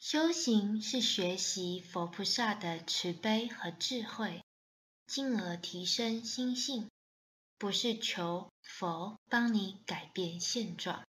修行是学习佛菩萨的慈悲和智慧进而提升心性不是求佛帮你改变现状。